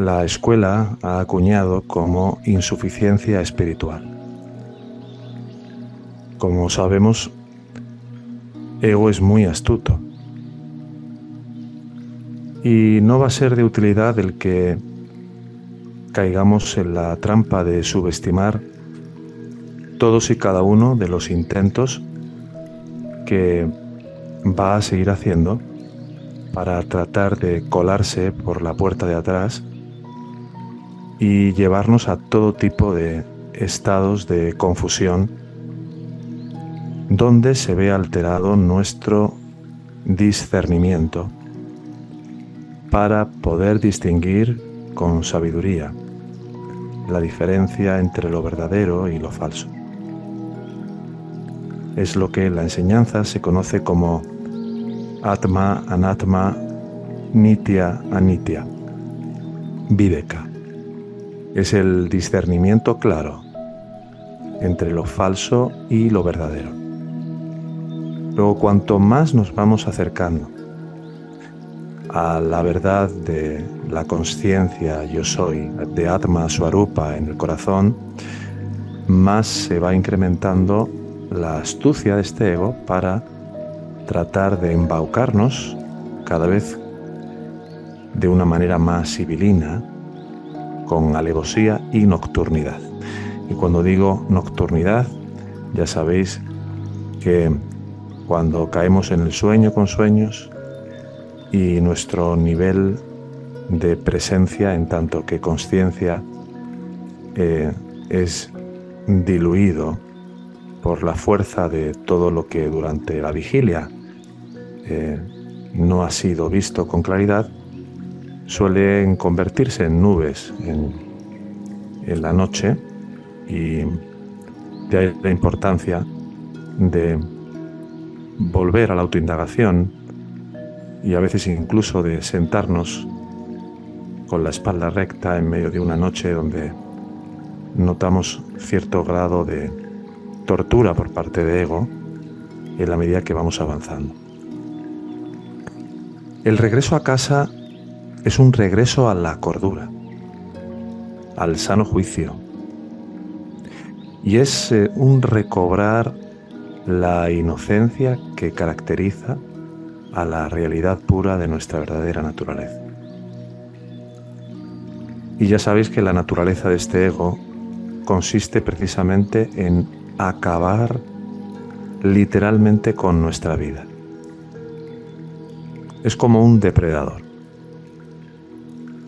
La escuela ha acuñado como insuficiencia espiritual. Como sabemos, ego es muy astuto y no va a ser de utilidad el que caigamos en la trampa de subestimar todos y cada uno de los intentos que va a seguir haciendo para tratar de colarse por la puerta de atrás y llevarnos a todo tipo de estados de confusión donde se ve alterado nuestro discernimiento para poder distinguir con sabiduría la diferencia entre lo verdadero y lo falso. Es lo que en la enseñanza se conoce como Atma, Anatma, Nitya, Anitya, Videka es el discernimiento claro entre lo falso y lo verdadero. Luego, cuanto más nos vamos acercando a la verdad de la conciencia yo soy, de Atma Swarupa en el corazón, más se va incrementando la astucia de este ego para tratar de embaucarnos cada vez de una manera más civilina con alevosía y nocturnidad. Y cuando digo nocturnidad, ya sabéis que cuando caemos en el sueño con sueños y nuestro nivel de presencia en tanto que conciencia eh, es diluido por la fuerza de todo lo que durante la vigilia eh, no ha sido visto con claridad, suelen convertirse en nubes en, la noche y de ahí la importancia de volver a la autoindagación y a veces incluso de sentarnos con la espalda recta en medio de una noche donde notamos cierto grado de tortura por parte de ego en la medida que vamos avanzando. El regreso a casa es un regreso a la cordura, al sano juicio. Y es eh, un recobrar la inocencia que caracteriza a la realidad pura de nuestra verdadera naturaleza. Y ya sabéis que la naturaleza de este ego consiste precisamente en acabar literalmente con nuestra vida. Es como un depredador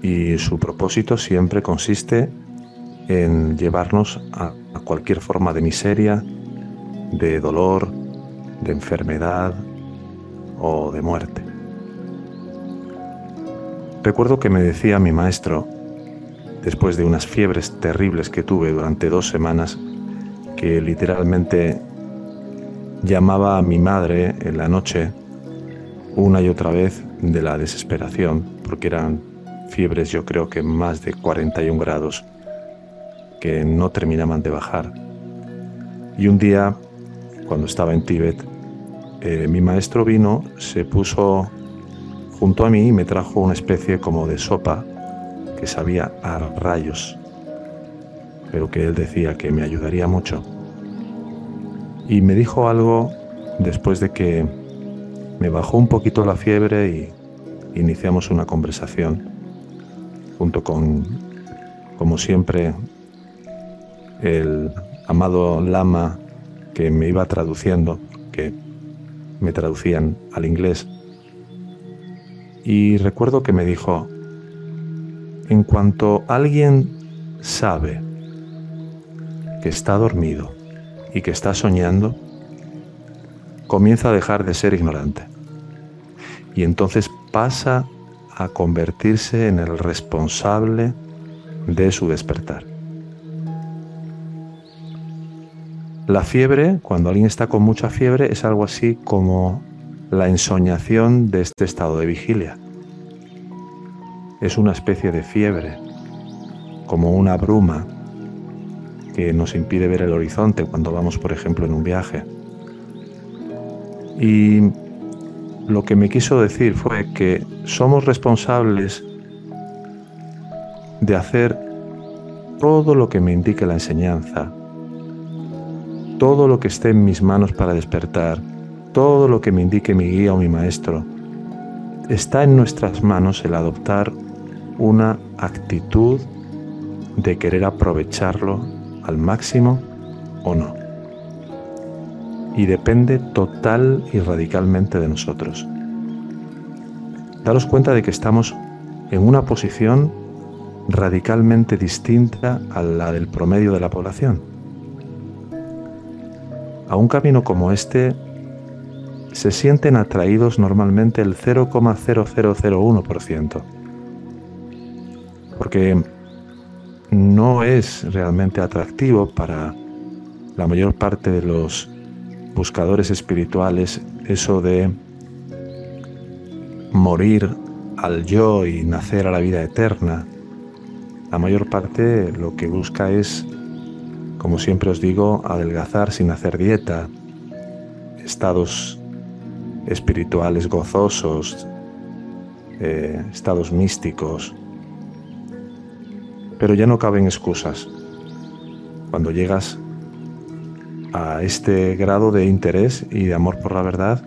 y su propósito siempre consiste en llevarnos a, cualquier forma de miseria, de dolor, de enfermedad o de muerte. Recuerdo que me decía mi maestro, después de unas fiebres terribles que tuve durante dos semanas, que literalmente llamaba a mi madre en la noche una y otra vez de la desesperación, porque eran fiebres yo creo que más de 41 grados que no terminaban de bajar. Y un día, cuando estaba en Tíbet, eh, mi maestro vino, se puso junto a mí y me trajo una especie como de sopa que sabía a rayos, pero que él decía que me ayudaría mucho. Y me dijo algo después de que me bajó un poquito la fiebre y iniciamos una conversación junto con, como siempre, el amado lama que me iba traduciendo, que me traducían al inglés. Y recuerdo que me dijo, en cuanto alguien sabe que está dormido y que está soñando, comienza a dejar de ser ignorante. y entonces pasa convertirse en el responsable de su despertar. La fiebre, cuando alguien está con mucha fiebre, es algo así como la ensoñación de este estado de vigilia. Es una especie de fiebre, como una bruma que nos impide ver el horizonte cuando vamos, por ejemplo, en un viaje. Y lo que me quiso decir fue que somos responsables de hacer todo lo que me indique la enseñanza, todo lo que esté en mis manos para despertar, todo lo que me indique mi guía o mi maestro. Está en nuestras manos el adoptar una actitud de querer aprovecharlo al máximo o no. Y depende total y radicalmente de nosotros. Daros cuenta de que estamos en una posición radicalmente distinta a la del promedio de la población. A un camino como este se sienten atraídos normalmente el 0,0001%, porque no es realmente atractivo para la mayor parte de los buscadores espirituales eso de morir al yo y nacer a la vida eterna. La mayor parte lo que busca es, como siempre os digo, adelgazar sin hacer dieta, estados espirituales gozosos, eh, estados místicos, pero ya no caben excusas. Cuando llegas a este grado de interés y de amor por la verdad,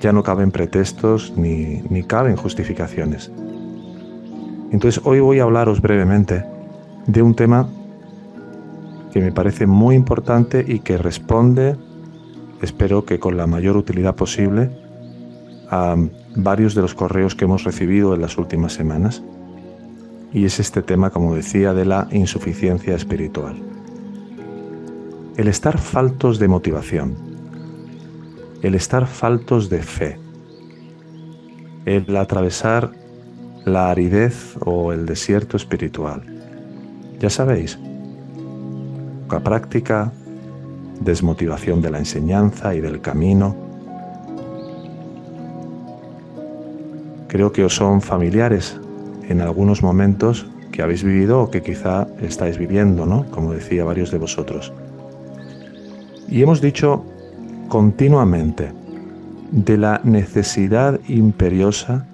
ya no caben pretextos ni, ni caben justificaciones. Entonces hoy voy a hablaros brevemente de un tema que me parece muy importante y que responde, espero que con la mayor utilidad posible, a varios de los correos que hemos recibido en las últimas semanas y es este tema, como decía, de la insuficiencia espiritual. El estar faltos de motivación, el estar faltos de fe, el atravesar la aridez o el desierto espiritual. Ya sabéis, poca práctica, desmotivación de la enseñanza y del camino. Creo que os son familiares en algunos momentos que habéis vivido o que quizá estáis viviendo, ¿no? Como decía varios de vosotros. Y hemos dicho continuamente de la necesidad imperiosa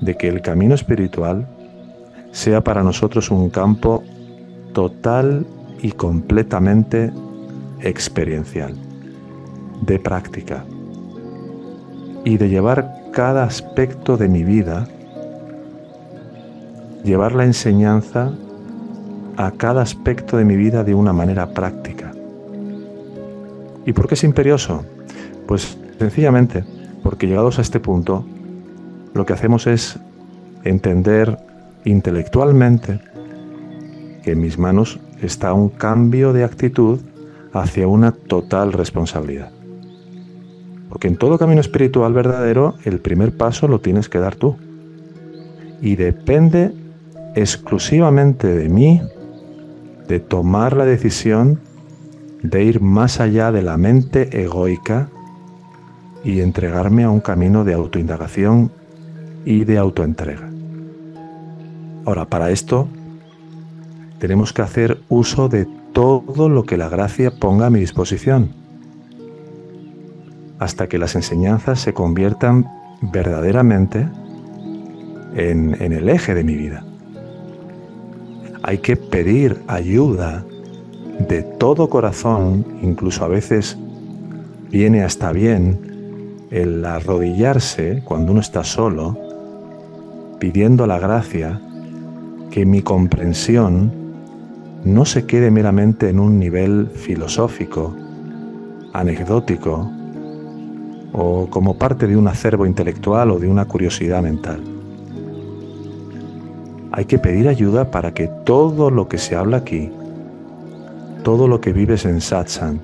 de que el camino espiritual sea para nosotros un campo total y completamente experiencial, de práctica, y de llevar cada aspecto de mi vida llevar la enseñanza a cada aspecto de mi vida de una manera práctica. ¿Y por qué es imperioso? Pues sencillamente porque llegados a este punto, lo que hacemos es entender intelectualmente que en mis manos está un cambio de actitud hacia una total responsabilidad. Porque en todo camino espiritual verdadero, el primer paso lo tienes que dar tú. Y depende exclusivamente de mí de tomar la decisión de ir más allá de la mente egoica y entregarme a un camino de autoindagación y de autoentrega. Ahora, para esto tenemos que hacer uso de todo lo que la gracia ponga a mi disposición, hasta que las enseñanzas se conviertan verdaderamente en, en el eje de mi vida hay que pedir ayuda de todo corazón, incluso a veces viene hasta bien el arrodillarse cuando uno está solo, pidiendo la gracia que mi comprensión no se quede meramente en un nivel filosófico, anecdótico o como parte de un acervo intelectual o de una curiosidad mental. Hay que pedir ayuda para que todo lo que se habla aquí, todo lo que vives en satsang,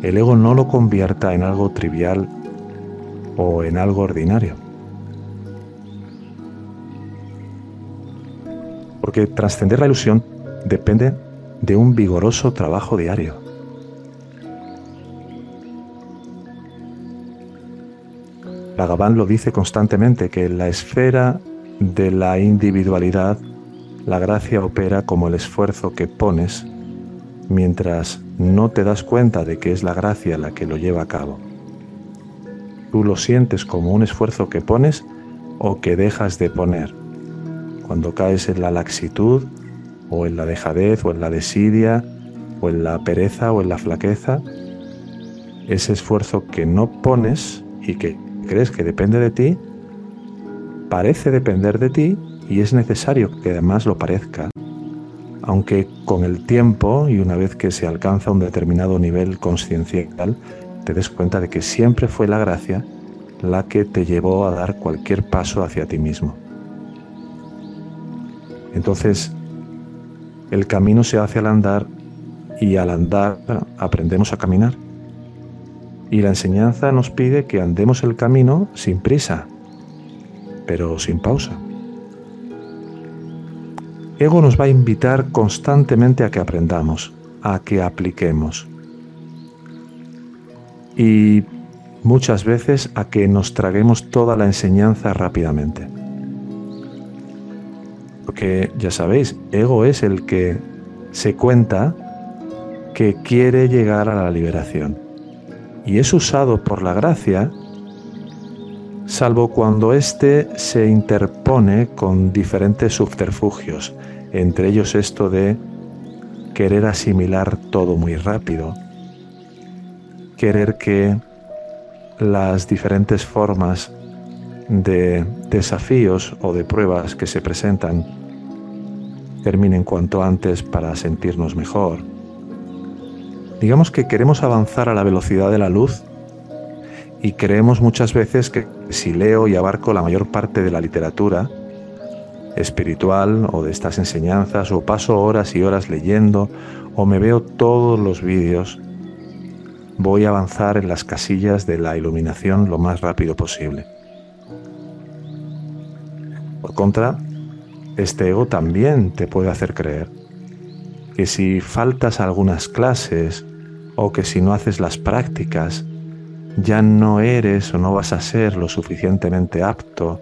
el ego no lo convierta en algo trivial o en algo ordinario. Porque trascender la ilusión depende de un vigoroso trabajo diario. Bhagavan lo dice constantemente que la esfera de la individualidad la gracia opera como el esfuerzo que pones mientras no te das cuenta de que es la gracia la que lo lleva a cabo. Tú lo sientes como un esfuerzo que pones o que dejas de poner. Cuando caes en la laxitud o en la dejadez o en la desidia o en la pereza o en la flaqueza, ese esfuerzo que no pones y que crees que depende de ti, parece depender de ti y es necesario que además lo parezca aunque con el tiempo y una vez que se alcanza un determinado nivel consciencial, te des cuenta de que siempre fue la gracia la que te llevó a dar cualquier paso hacia ti mismo. Entonces, el camino se hace al andar y al andar aprendemos a caminar. Y la enseñanza nos pide que andemos el camino sin prisa, pero sin pausa. Ego nos va a invitar constantemente a que aprendamos, a que apliquemos. Y muchas veces a que nos traguemos toda la enseñanza rápidamente. Porque ya sabéis, ego es el que se cuenta que quiere llegar a la liberación. Y es usado por la gracia, salvo cuando éste se interpone con diferentes subterfugios, entre ellos esto de querer asimilar todo muy rápido, querer que las diferentes formas de desafíos o de pruebas que se presentan terminen cuanto antes para sentirnos mejor. Digamos que queremos avanzar a la velocidad de la luz y creemos muchas veces que si leo y abarco la mayor parte de la literatura, espiritual o de estas enseñanzas o paso horas y horas leyendo o me veo todos los vídeos, voy a avanzar en las casillas de la iluminación lo más rápido posible. Por contra, este ego también te puede hacer creer que si faltas algunas clases o que si no haces las prácticas, ya no eres o no vas a ser lo suficientemente apto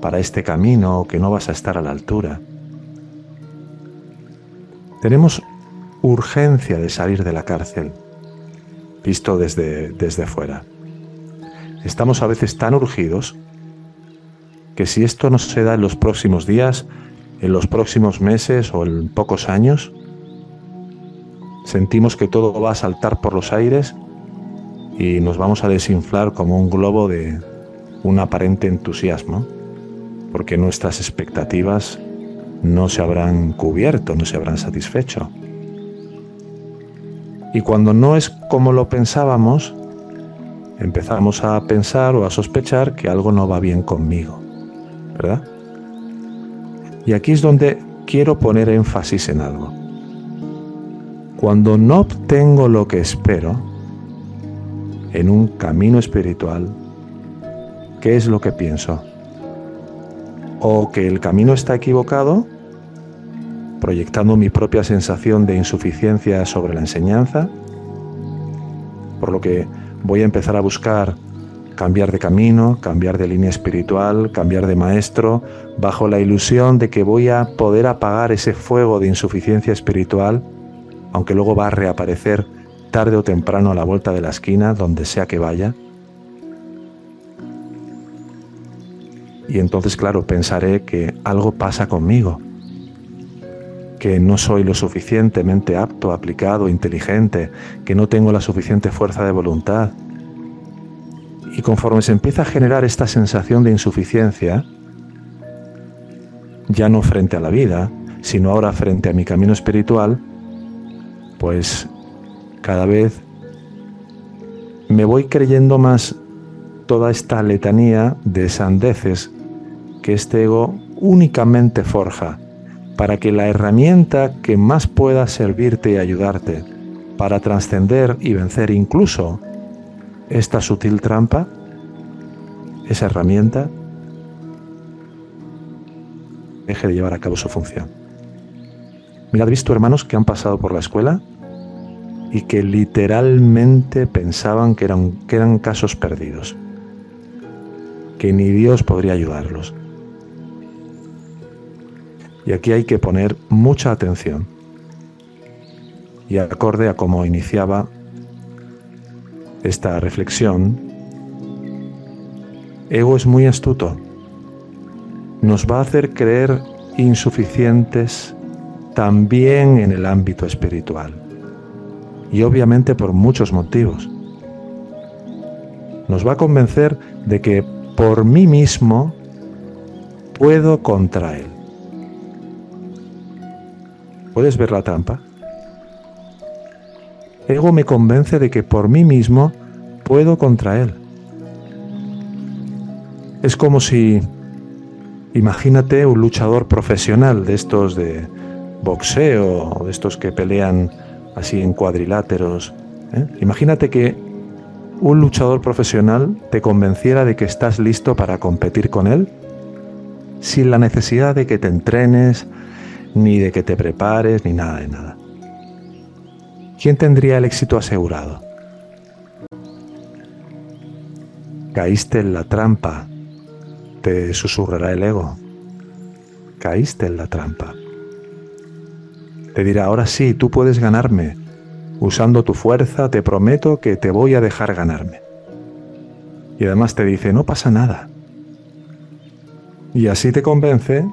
para este camino que no vas a estar a la altura. Tenemos urgencia de salir de la cárcel, visto desde, desde fuera. Estamos a veces tan urgidos que si esto no se da en los próximos días, en los próximos meses o en pocos años, sentimos que todo va a saltar por los aires y nos vamos a desinflar como un globo de un aparente entusiasmo porque nuestras expectativas no se habrán cubierto, no se habrán satisfecho. Y cuando no es como lo pensábamos, empezamos a pensar o a sospechar que algo no va bien conmigo, ¿verdad? Y aquí es donde quiero poner énfasis en algo. Cuando no obtengo lo que espero en un camino espiritual, ¿qué es lo que pienso? O que el camino está equivocado, proyectando mi propia sensación de insuficiencia sobre la enseñanza, por lo que voy a empezar a buscar cambiar de camino, cambiar de línea espiritual, cambiar de maestro, bajo la ilusión de que voy a poder apagar ese fuego de insuficiencia espiritual, aunque luego va a reaparecer tarde o temprano a la vuelta de la esquina, donde sea que vaya. Y entonces, claro, pensaré que algo pasa conmigo, que no soy lo suficientemente apto, aplicado, inteligente, que no tengo la suficiente fuerza de voluntad. Y conforme se empieza a generar esta sensación de insuficiencia, ya no frente a la vida, sino ahora frente a mi camino espiritual, pues cada vez me voy creyendo más toda esta letanía de sandeces que este ego únicamente forja para que la herramienta que más pueda servirte y ayudarte para trascender y vencer incluso esta sutil trampa esa herramienta deje de llevar a cabo su función. Mirad, visto hermanos que han pasado por la escuela y que literalmente pensaban que eran, que eran casos perdidos, que ni Dios podría ayudarlos. Y aquí hay que poner mucha atención. Y acorde a cómo iniciaba esta reflexión, ego es muy astuto. Nos va a hacer creer insuficientes también en el ámbito espiritual. Y obviamente por muchos motivos. Nos va a convencer de que por mí mismo puedo contra él. ¿Puedes ver la trampa? Ego me convence de que por mí mismo puedo contra él. Es como si, imagínate un luchador profesional de estos de boxeo, de estos que pelean así en cuadriláteros. ¿eh? Imagínate que un luchador profesional te convenciera de que estás listo para competir con él sin la necesidad de que te entrenes, ni de que te prepares, ni nada de nada. ¿Quién tendría el éxito asegurado? Caíste en la trampa, te susurrará el ego. Caíste en la trampa. Te dirá, ahora sí, tú puedes ganarme. Usando tu fuerza, te prometo que te voy a dejar ganarme. Y además te dice, no pasa nada. Y así te convence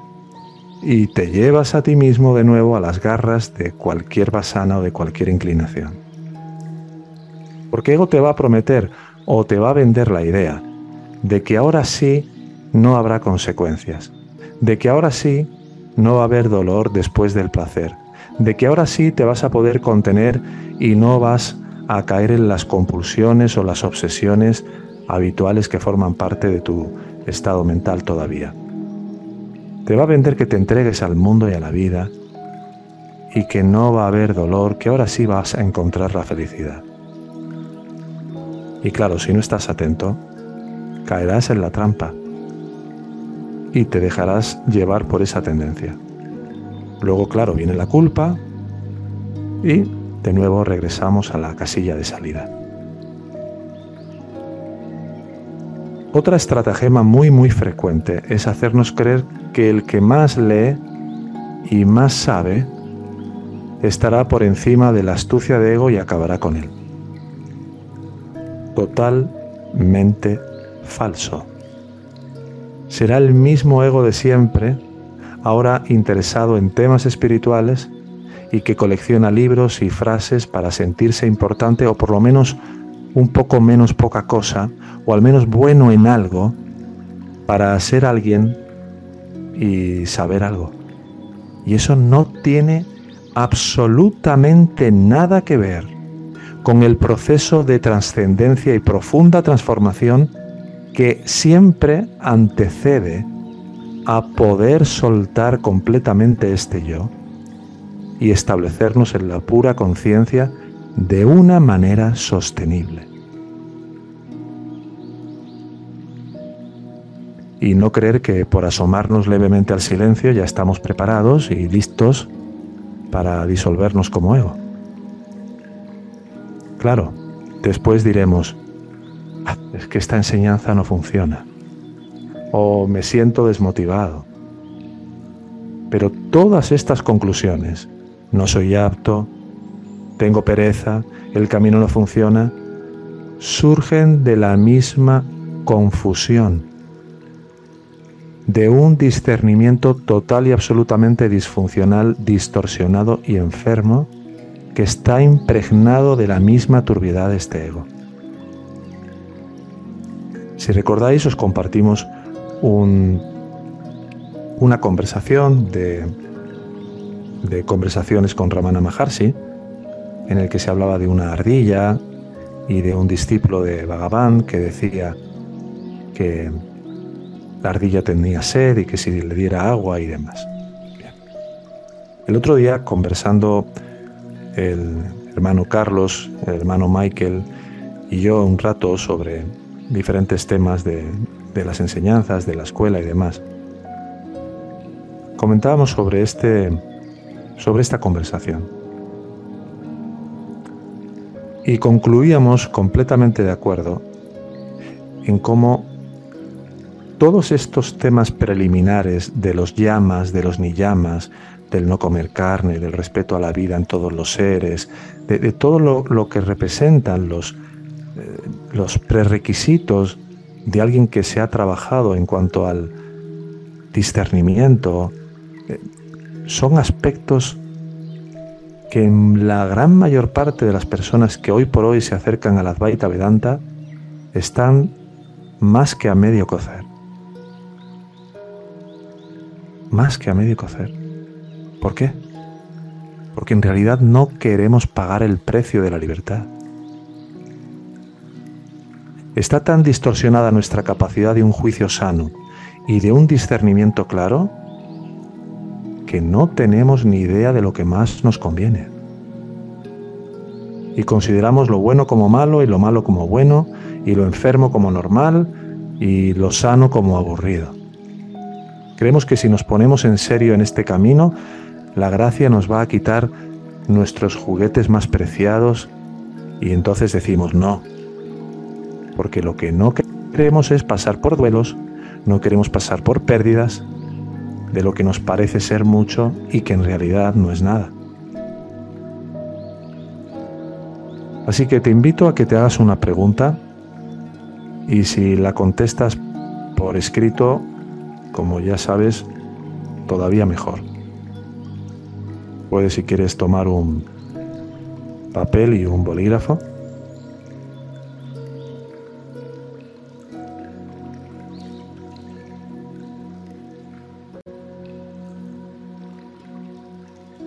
y te llevas a ti mismo de nuevo a las garras de cualquier basana o de cualquier inclinación. Porque ego te va a prometer o te va a vender la idea de que ahora sí no habrá consecuencias, de que ahora sí no va a haber dolor después del placer, de que ahora sí te vas a poder contener y no vas a caer en las compulsiones o las obsesiones habituales que forman parte de tu estado mental todavía. Te va a vender que te entregues al mundo y a la vida y que no va a haber dolor, que ahora sí vas a encontrar la felicidad. Y claro, si no estás atento, caerás en la trampa y te dejarás llevar por esa tendencia. Luego, claro, viene la culpa y de nuevo regresamos a la casilla de salida. Otra estratagema muy muy frecuente es hacernos creer que el que más lee y más sabe estará por encima de la astucia de ego y acabará con él. Totalmente falso. Será el mismo ego de siempre ahora interesado en temas espirituales y que colecciona libros y frases para sentirse importante o por lo menos un poco menos poca cosa, o al menos bueno en algo, para ser alguien y saber algo. Y eso no tiene absolutamente nada que ver con el proceso de trascendencia y profunda transformación que siempre antecede a poder soltar completamente este yo y establecernos en la pura conciencia de una manera sostenible. Y no creer que por asomarnos levemente al silencio ya estamos preparados y listos para disolvernos como ego. Claro, después diremos, ah, es que esta enseñanza no funciona o me siento desmotivado. Pero todas estas conclusiones, no soy apto, tengo pereza, el camino no funciona, surgen de la misma confusión, de un discernimiento total y absolutamente disfuncional, distorsionado y enfermo que está impregnado de la misma turbiedad de este ego. Si recordáis, os compartimos una conversación de, de conversaciones con Ramana Maharshi, en el que se hablaba de una ardilla y de un discípulo de Bhagavan que decía que la ardilla tenía sed y que si le diera agua y demás. El otro día, conversando el hermano Carlos, el hermano Michael y yo un rato sobre diferentes temas de, de las enseñanzas, de la escuela y demás, comentábamos sobre, este, sobre esta conversación. Y concluíamos completamente de acuerdo en cómo todos estos temas preliminares de los llamas, de los ni llamas, del no comer carne, del respeto a la vida en todos los seres, de, todo lo, que representan los, eh, los prerequisitos de alguien que se ha trabajado en cuanto al discernimiento, eh, son aspectos que en la gran mayor parte de las personas que hoy por hoy se acercan a la Advaita Vedanta están más que a medio cocer. Más que a medio cocer. ¿Por qué? Porque en realidad no queremos pagar el precio de la libertad. Está tan distorsionada nuestra capacidad de un juicio sano y de un discernimiento claro que no tenemos ni idea de lo que más nos conviene. Y consideramos lo bueno como malo y lo malo como bueno y lo enfermo como normal y lo sano como aburrido. Creemos que si nos ponemos en serio en este camino, la gracia nos va a quitar nuestros juguetes más preciados y entonces decimos no. Porque lo que no queremos es pasar por duelos, no queremos pasar por pérdidas de lo que nos parece ser mucho y que en realidad no es nada. Así que te invito a que te hagas una pregunta y si la contestas por escrito, como ya sabes, todavía mejor. Puedes si quieres tomar un papel y un bolígrafo.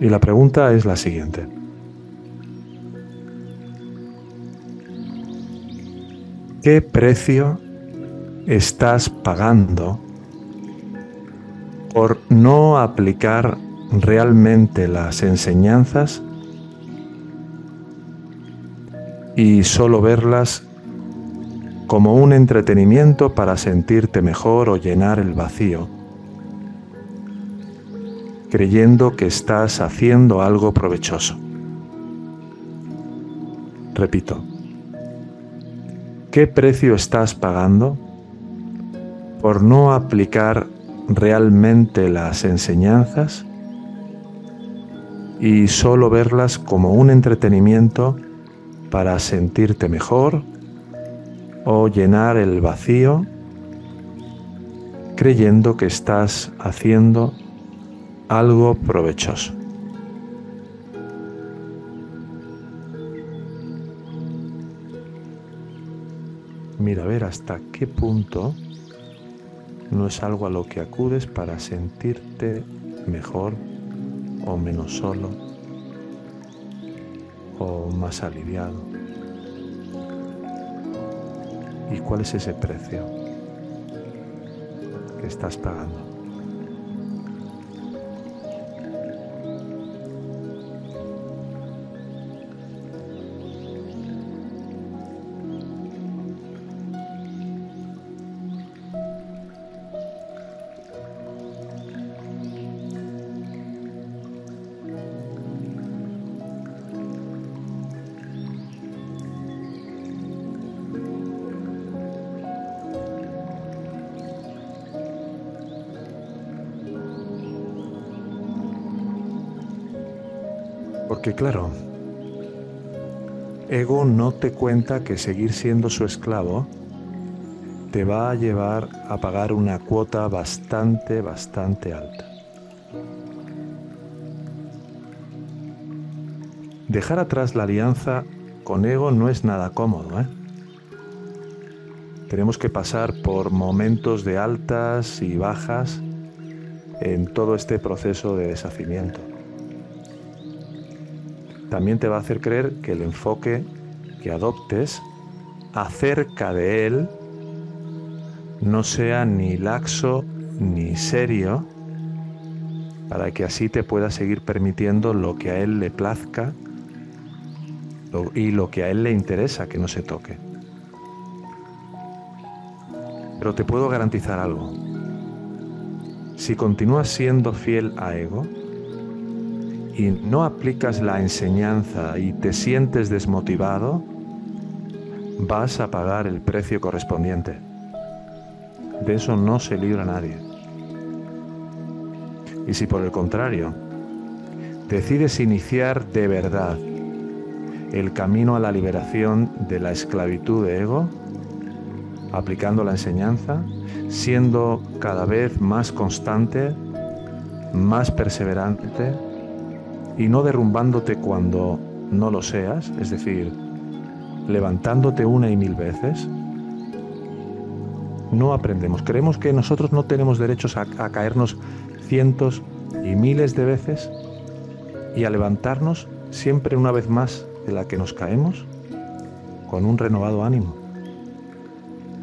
Y la pregunta es la siguiente. ¿Qué precio estás pagando por no aplicar realmente las enseñanzas y solo verlas como un entretenimiento para sentirte mejor o llenar el vacío, creyendo que estás haciendo algo provechoso. Repito, ¿qué precio estás pagando por no aplicar realmente las enseñanzas y solo verlas como un entretenimiento para sentirte mejor o llenar el vacío creyendo que estás haciendo algo provechoso. Mira a ver hasta qué punto no es algo a lo que acudes para sentirte mejor o menos solo o más aliviado. ¿Y cuál es ese precio que estás pagando? Claro, ego no te cuenta que seguir siendo su esclavo te va a llevar a pagar una cuota bastante, bastante alta. Dejar atrás la alianza con ego no es nada cómodo. ¿eh? Tenemos que pasar por momentos de altas y bajas en todo este proceso de deshacimiento también te va a hacer creer que el enfoque que adoptes acerca de él no sea ni laxo ni serio para que así te pueda seguir permitiendo lo que a él le plazca y lo que a él le interesa que no se toque. Pero te puedo garantizar algo. Si continúas siendo fiel a ego y no aplicas la enseñanza y te sientes desmotivado, vas a pagar el precio correspondiente. De eso no se libra nadie. Y si por el contrario, decides iniciar de verdad el camino a la liberación de la esclavitud de ego, aplicando la enseñanza, siendo cada vez más constante, más perseverante y no derrumbándote cuando no lo seas, es decir, levantándote una y mil veces, no aprendemos. Creemos que nosotros no tenemos derechos a, caernos cientos y miles de veces y a levantarnos siempre una vez más de la que nos caemos con un renovado ánimo,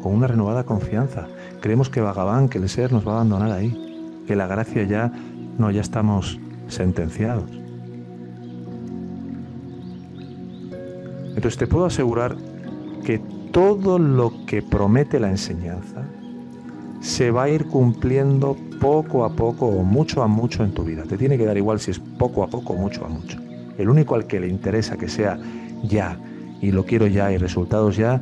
con una renovada confianza. Creemos que Bhagavan, que el ser nos va a abandonar ahí, que la gracia ya, no, ya estamos sentenciados. Entonces te puedo asegurar que todo lo que promete la enseñanza se va a ir cumpliendo poco a poco o mucho a mucho en tu vida. Te tiene que dar igual si es poco a poco o mucho a mucho. El único al que le interesa que sea ya y lo quiero ya y resultados ya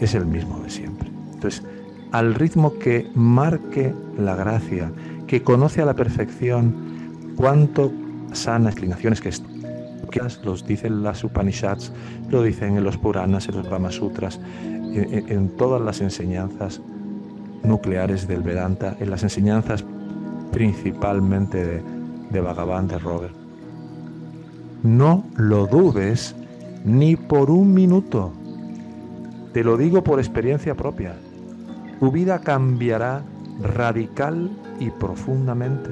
es el mismo de siempre. Entonces, al ritmo que marque la gracia, que conoce a la perfección cuánto sanas inclinaciones que los dicen las Upanishads, lo dicen en los Puranas, en los Brahma Sutras, en, todas las enseñanzas nucleares del Vedanta, en las enseñanzas principalmente de, de Bhagavan, de Robert. No lo dudes ni por un minuto. Te lo digo por experiencia propia. Tu vida cambiará radical y profundamente.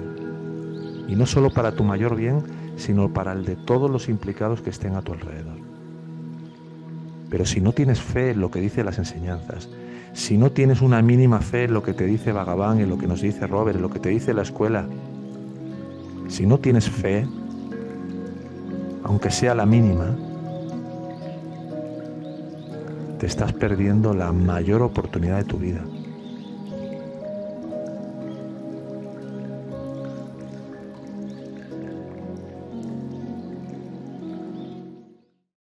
Y no solo para tu mayor bien, sino para el de todos los implicados que estén a tu alrededor. Pero si no tienes fe en lo que dice las enseñanzas, si no tienes una mínima fe en lo que te dice Vagabán, en lo que nos dice Robert, en lo que te dice la escuela, si no tienes fe, aunque sea la mínima, te estás perdiendo la mayor oportunidad de tu vida.